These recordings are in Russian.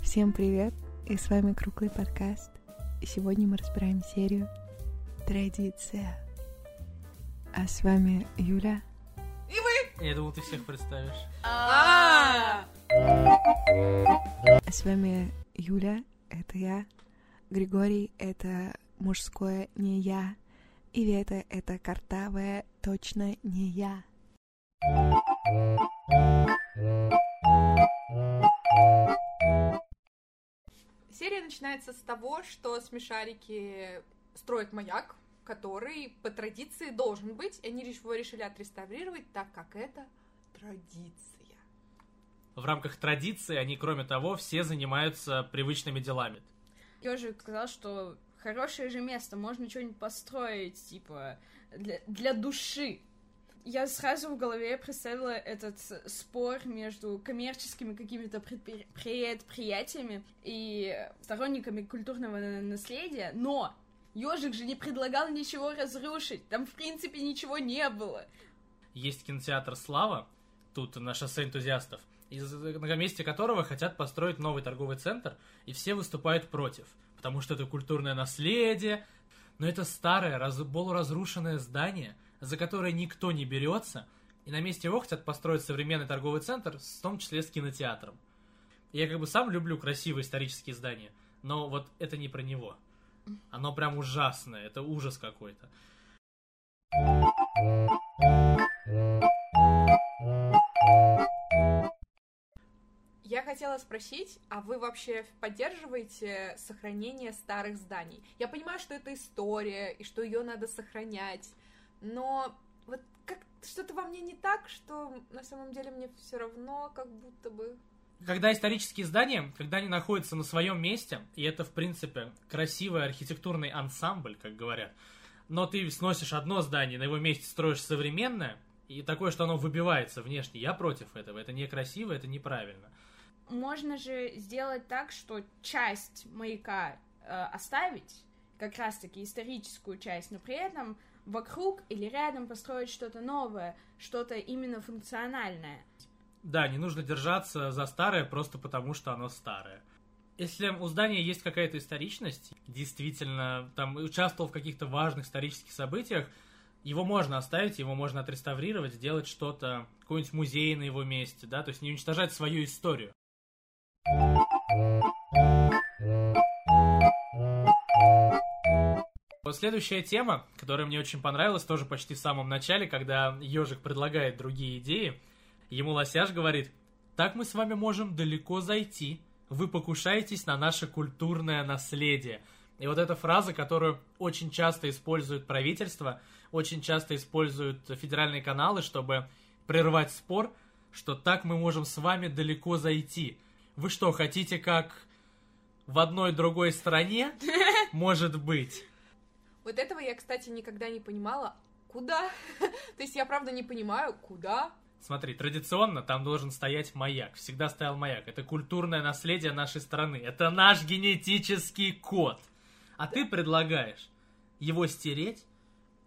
Всем привет, и с вами Круглый подкаст. И сегодня мы разбираем серию «Традиция». А с вами Юля. Я думал, ты всех представишь. А с вами Юля, это я. Григорий — это мужское не я. И Вета — это картавая, точно не я. Начинается с того, что смешарики строят маяк, который по традиции должен быть, и они его решили отреставрировать, так как это традиция. В рамках традиции они, кроме того, все занимаются привычными делами. Ежик сказал, что хорошее же место, можно что-нибудь построить, типа, для, для души. Я сразу в голове представила этот спор между коммерческими какими-то предпри- предприятиями и сторонниками культурного наследия, но Ежик же не предлагал ничего разрушить, там в принципе ничего не было. Есть кинотеатр «Слава», тут на шоссе энтузиастов, на месте которого хотят построить новый торговый центр, и все выступают против, потому что это культурное наследие, но это старое, раз, полуразрушенное здание, за которое никто не берется, и на месте его хотят построить современный торговый центр, в том числе с кинотеатром. Я как бы сам люблю красивые исторические здания, но вот это не про него. Оно прям ужасное, это ужас какой-то. Я хотела спросить, а вы вообще поддерживаете сохранение старых зданий? Я понимаю, что это история и что ее надо сохранять, но вот как что-то во мне не так, что на самом деле мне все равно, как будто бы. Когда исторические здания, когда они находятся на своем месте, и это, в принципе, красивый архитектурный ансамбль, как говорят, но ты сносишь одно здание, на его месте строишь современное, и такое, что оно выбивается внешне, я против этого. Это некрасиво, это неправильно. Можно же сделать так, что часть маяка э, оставить, как раз-таки историческую часть, но при этом вокруг или рядом построить что-то новое, что-то именно функциональное. Да, не нужно держаться за старое просто потому, что оно старое. Если у здания есть какая-то историчность, действительно, там участвовал в каких-то важных исторических событиях, его можно оставить, его можно отреставрировать, сделать что-то, какой-нибудь музей на его месте, да, то есть не уничтожать свою историю. Следующая тема, которая мне очень понравилась, тоже почти в самом начале, когда ежик предлагает другие идеи, ему лосяш говорит, так мы с вами можем далеко зайти, вы покушаетесь на наше культурное наследие. И вот эта фраза, которую очень часто использует правительство, очень часто используют федеральные каналы, чтобы прервать спор, что так мы можем с вами далеко зайти. Вы что, хотите как в одной другой стране? Может быть. Вот этого я, кстати, никогда не понимала. Куда? То есть я правда не понимаю, куда? Смотри, традиционно там должен стоять маяк. Всегда стоял маяк. Это культурное наследие нашей страны. Это наш генетический код. А ты предлагаешь его стереть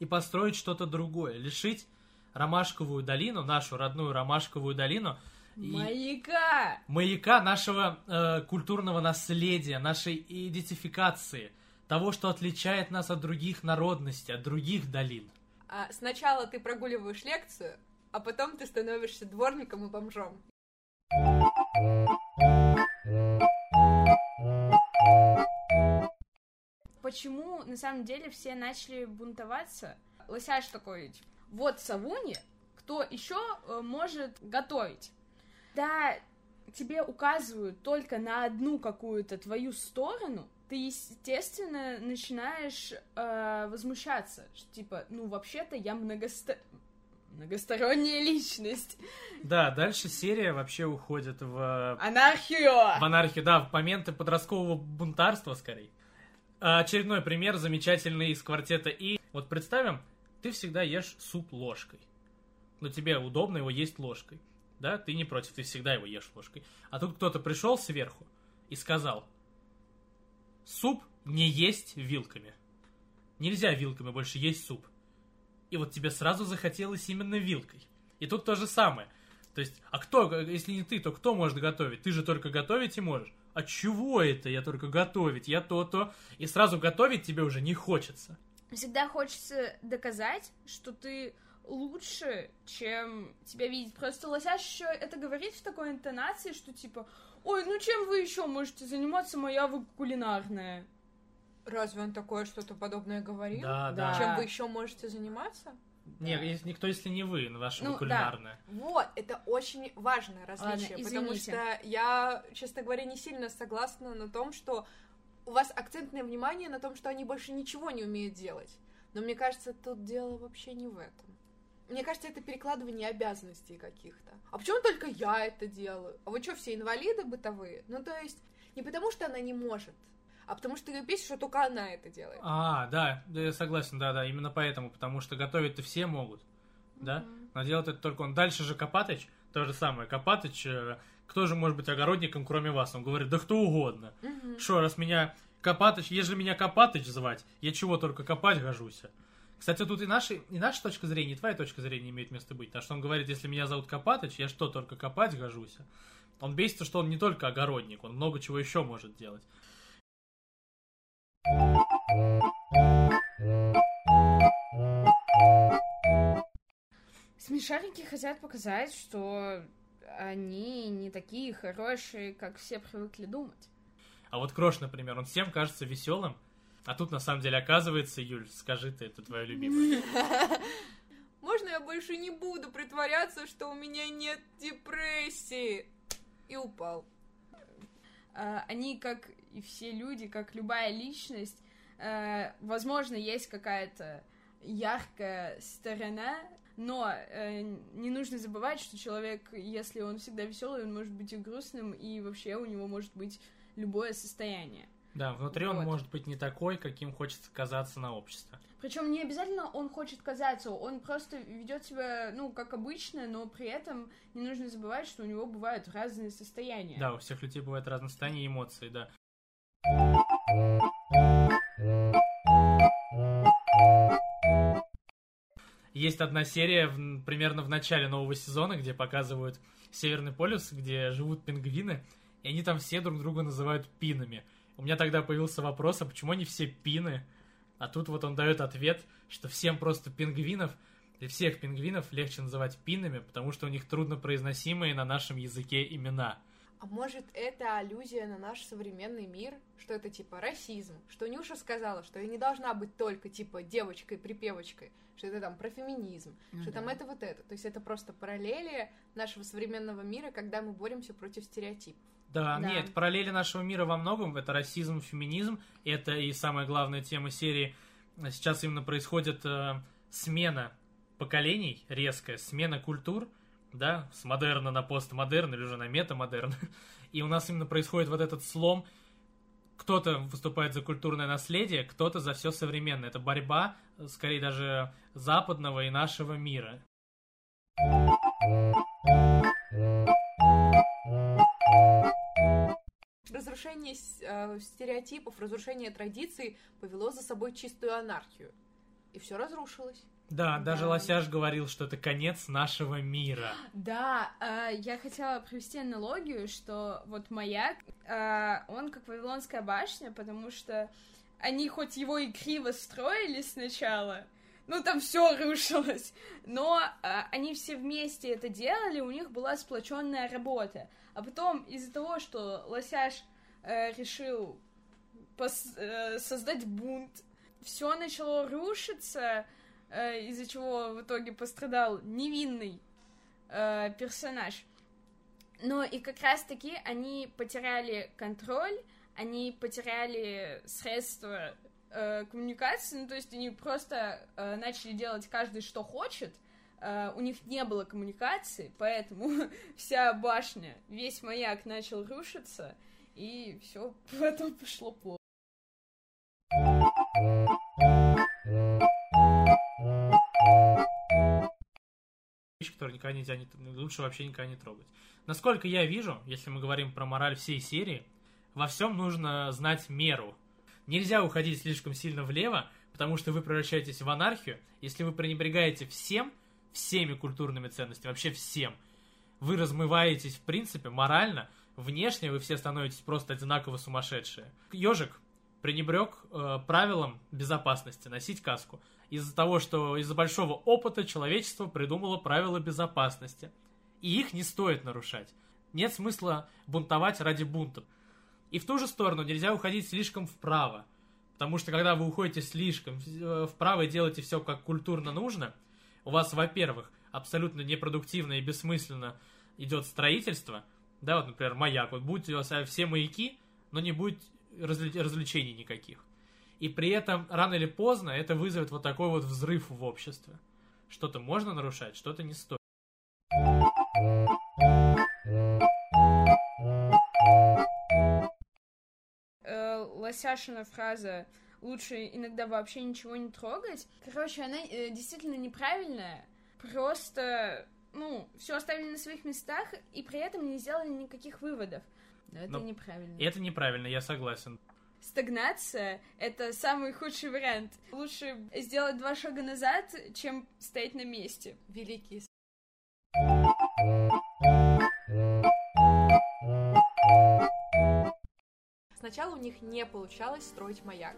и построить что-то другое. Лишить Ромашковую долину, нашу родную Ромашковую долину, Маяка! Маяка нашего э, культурного наследия, нашей идентификации, того, что отличает нас от других народностей, от других долин. А сначала ты прогуливаешь лекцию, а потом ты становишься дворником и бомжом. Почему на самом деле все начали бунтоваться? Лосяш такой, типа, вот Савуни, кто еще э, может готовить? когда тебе указывают только на одну какую-то твою сторону, ты, естественно, начинаешь э, возмущаться. Что, типа, ну, вообще-то я многосто... многосторонняя личность. Да, дальше серия вообще уходит в... Анархию! В анархию, да, в моменты подросткового бунтарства, скорее. Очередной пример замечательный из квартета И. Вот представим, ты всегда ешь суп ложкой. Но тебе удобно его есть ложкой да, ты не против, ты всегда его ешь ложкой. А тут кто-то пришел сверху и сказал, суп не есть вилками. Нельзя вилками больше есть суп. И вот тебе сразу захотелось именно вилкой. И тут то же самое. То есть, а кто, если не ты, то кто может готовить? Ты же только готовить и можешь. А чего это я только готовить? Я то-то. И сразу готовить тебе уже не хочется. Всегда хочется доказать, что ты лучше, чем тебя видеть. Просто Лосяш еще это говорит в такой интонации, что типа, ой, ну чем вы еще можете заниматься, моя вы кулинарная. Разве он такое что-то подобное говорил? Да, Да. да. Чем вы еще можете заниматься? Нет, если- никто, если не вы, ваше Ну, да. кулинарное. Вот, это очень важное различие, Ладно, потому что я, честно говоря, не сильно согласна на том, что у вас акцентное внимание на том, что они больше ничего не умеют делать. Но мне кажется, тут дело вообще не в этом. Мне кажется, это перекладывание обязанностей каких-то. А почему только я это делаю? А вы что, все инвалиды бытовые? Ну, то есть, не потому что она не может, а потому что ее бесит, что только она это делает. А, да, да, я согласен, да, да, именно поэтому, потому что готовить-то все могут, да, но делать это только он. Дальше же Копатыч, то же самое, Копатыч, э, кто же может быть огородником, кроме вас? Он говорит, да кто угодно. Что, раз меня Копатыч, ежели меня Копатыч звать, я чего только копать гожуся. Кстати, тут и, наши, и наша точка зрения, и твоя точка зрения имеет место быть. Потому что он говорит, если меня зовут Копатыч, я что, только копать гожуся? Он бесится, что он не только огородник, он много чего еще может делать. Смешарики хотят показать, что они не такие хорошие, как все привыкли думать. А вот Крош, например, он всем кажется веселым, а тут на самом деле оказывается, Юль, скажи ты, это твое любимое. Можно я больше не буду притворяться, что у меня нет депрессии? И упал. А, Они, как и все люди, как любая личность, э, возможно, есть какая-то яркая сторона, но э, не нужно забывать, что человек, если он всегда веселый, он может быть и грустным, и вообще у него может быть любое состояние. Да, внутри он Вот. может быть не такой, каким хочется казаться на общество. Причем не обязательно он хочет казаться, он просто ведет себя, ну, как обычно, но при этом не нужно забывать, что у него бывают разные состояния. Да, у всех людей бывают разные состояния и эмоции, да. Есть одна серия в- примерно в начале нового сезона, где показывают Северный полюс, где живут пингвины, и они там все друг друга называют пинами. У меня тогда появился вопрос, а почему они все пины? А тут вот он дает ответ, что всем просто пингвинов, и всех пингвинов легче называть пинами, потому что у них труднопроизносимые на нашем языке имена. А может, это аллюзия на наш современный мир? Что это типа расизм? Что Нюша сказала, что я не должна быть только типа девочкой-припевочкой, что это там про феминизм, Ну что там да. это вот это. То есть это просто параллели нашего современного мира, когда мы боремся против стереотипов. Да, Да. нет, параллели нашего мира во многом это расизм, феминизм. Это и самая главная тема серии. Сейчас именно происходит э, смена поколений, резкая смена культур, да, с модерна на постмодерн или уже на метамодерн. И у нас именно происходит вот этот слом. Кто-то выступает за культурное наследие, кто-то за все современное. Это борьба, э, скорее даже западного и нашего мира. Разрушение э, стереотипов, разрушение традиций повело за собой чистую анархию. И все разрушилось. Да, даже Да. Лосяш говорил, что это конец нашего мира. Да, а, я хотела привести аналогию, что вот маяк, а, он как Вавилонская башня, потому что они хоть его и криво строили сначала, ну там все рушилось, но а, они все вместе это делали, у них была сплоченная работа. А потом из-за того, что Лосяш э, решил пос- э, создать бунт, все начало рушиться, э, из-за чего в итоге пострадал невинный э, персонаж. Но и как раз-таки они потеряли контроль, они потеряли средства э, коммуникации, ну то есть они просто э, начали делать каждый что хочет, э, у них не было коммуникации, поэтому вся башня, весь маяк начал рушиться, и все потом пошло плохо. вещь, которую никогда нельзя не, лучше вообще никогда не трогать. Насколько я вижу, если мы говорим про мораль всей серии, во всем нужно знать меру. Нельзя уходить слишком сильно влево, потому что вы превращаетесь в анархию, если вы пренебрегаете всем, всеми культурными ценностями, вообще всем. вы размываетесь, в принципе, морально, внешне вы все становитесь просто одинаково сумасшедшие. Ежик пренебрег э, правилам безопасности носить каску. Из-за того, что из-за большого опыта человечество придумало правила безопасности. И их не стоит нарушать. Нет смысла бунтовать ради бунтов. И в ту же сторону нельзя уходить слишком вправо. Потому что когда вы уходите слишком э, вправо и делаете все как культурно нужно, у вас, во-первых, абсолютно непродуктивно и бессмысленно идет строительство, да, вот, например, маяк, вот будут у вас все маяки, но не будет развле- развлечений никаких. И при этом рано или поздно это вызовет вот такой вот взрыв в обществе. Что-то можно нарушать, что-то не стоит. Э, Лосяшина фраза «лучше иногда вообще ничего не трогать». Короче, она э, действительно неправильная. Просто, ну, все оставили на своих местах, и при этом не сделали никаких выводов. Но это Но неправильно. И это неправильно, я согласен. Стагнация — это самый худший вариант. Лучше сделать два шага назад, чем стоять на месте. Великий Сначала у них не получалось строить маяк.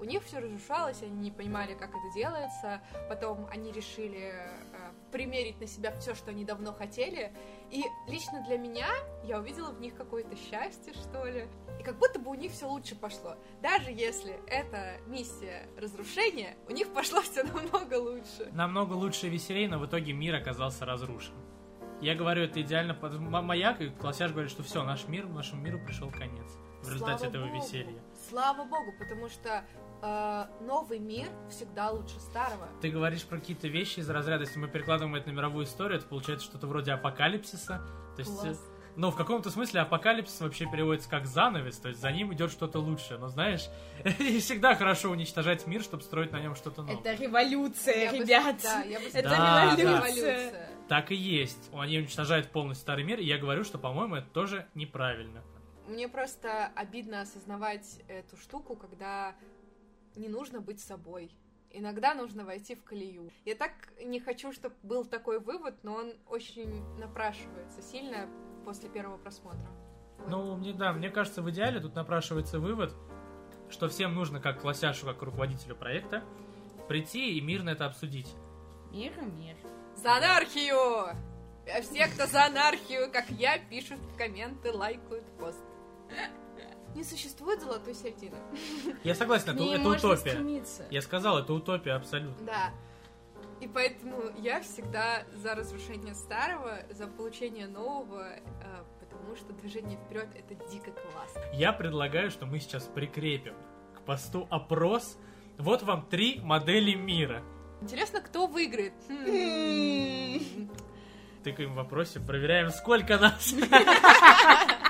У них все разрушалось, они не понимали, как это делается. Потом они решили э, примерить на себя все, что они давно хотели. И лично для меня я увидела в них какое-то счастье, что ли. И как будто бы у них все лучше пошло. Даже если это миссия разрушения, у них пошло все намного лучше. Намного лучше и веселее, но в итоге мир оказался разрушен. Я говорю, это идеально под маяк, и Классяш говорит, что все, наш мир, нашему миру пришел конец. В результате Слава этого богу. веселья. Слава богу, потому что э, новый мир всегда лучше старого. Ты говоришь про какие-то вещи из разряда, если мы перекладываем это на мировую историю, это получается что-то вроде апокалипсиса. То есть, э, Класс. ну, в каком-то смысле апокалипсис вообще переводится как занавес, то есть за ним идет что-то лучшее. Но знаешь, не всегда хорошо уничтожать мир, чтобы строить на нем что-то новое. Это революция, Я бы- ребят. да, я бы Это Да, революция. Так и есть. Они уничтожают полностью старый мир, и я говорю, что, по-моему, это тоже неправильно. Мне просто обидно осознавать эту штуку, когда не нужно быть собой. Иногда нужно войти в колею. Я так не хочу, чтобы был такой вывод, но он очень напрашивается сильно после первого просмотра. Вот. Ну, мне, да, мне кажется, в идеале тут напрашивается вывод, что всем нужно, как Лосяшу, как руководителю проекта, прийти и мирно это обсудить. Мир и мир. За анархию! А Все, кто за анархию, как я, пишут комменты, лайкают пост. Не существует золотой середины. Я согласен, это, это утопия. стремиться. Я сказал, это утопия абсолютно. Да. И поэтому я всегда за разрушение старого, за получение нового, э, потому что движение вперед это дико классно. Я предлагаю, что мы сейчас прикрепим к посту опрос. Вот вам три модели мира. Интересно, кто выиграет? Хм. Тыкаем в вопросе, проверяем, сколько нас.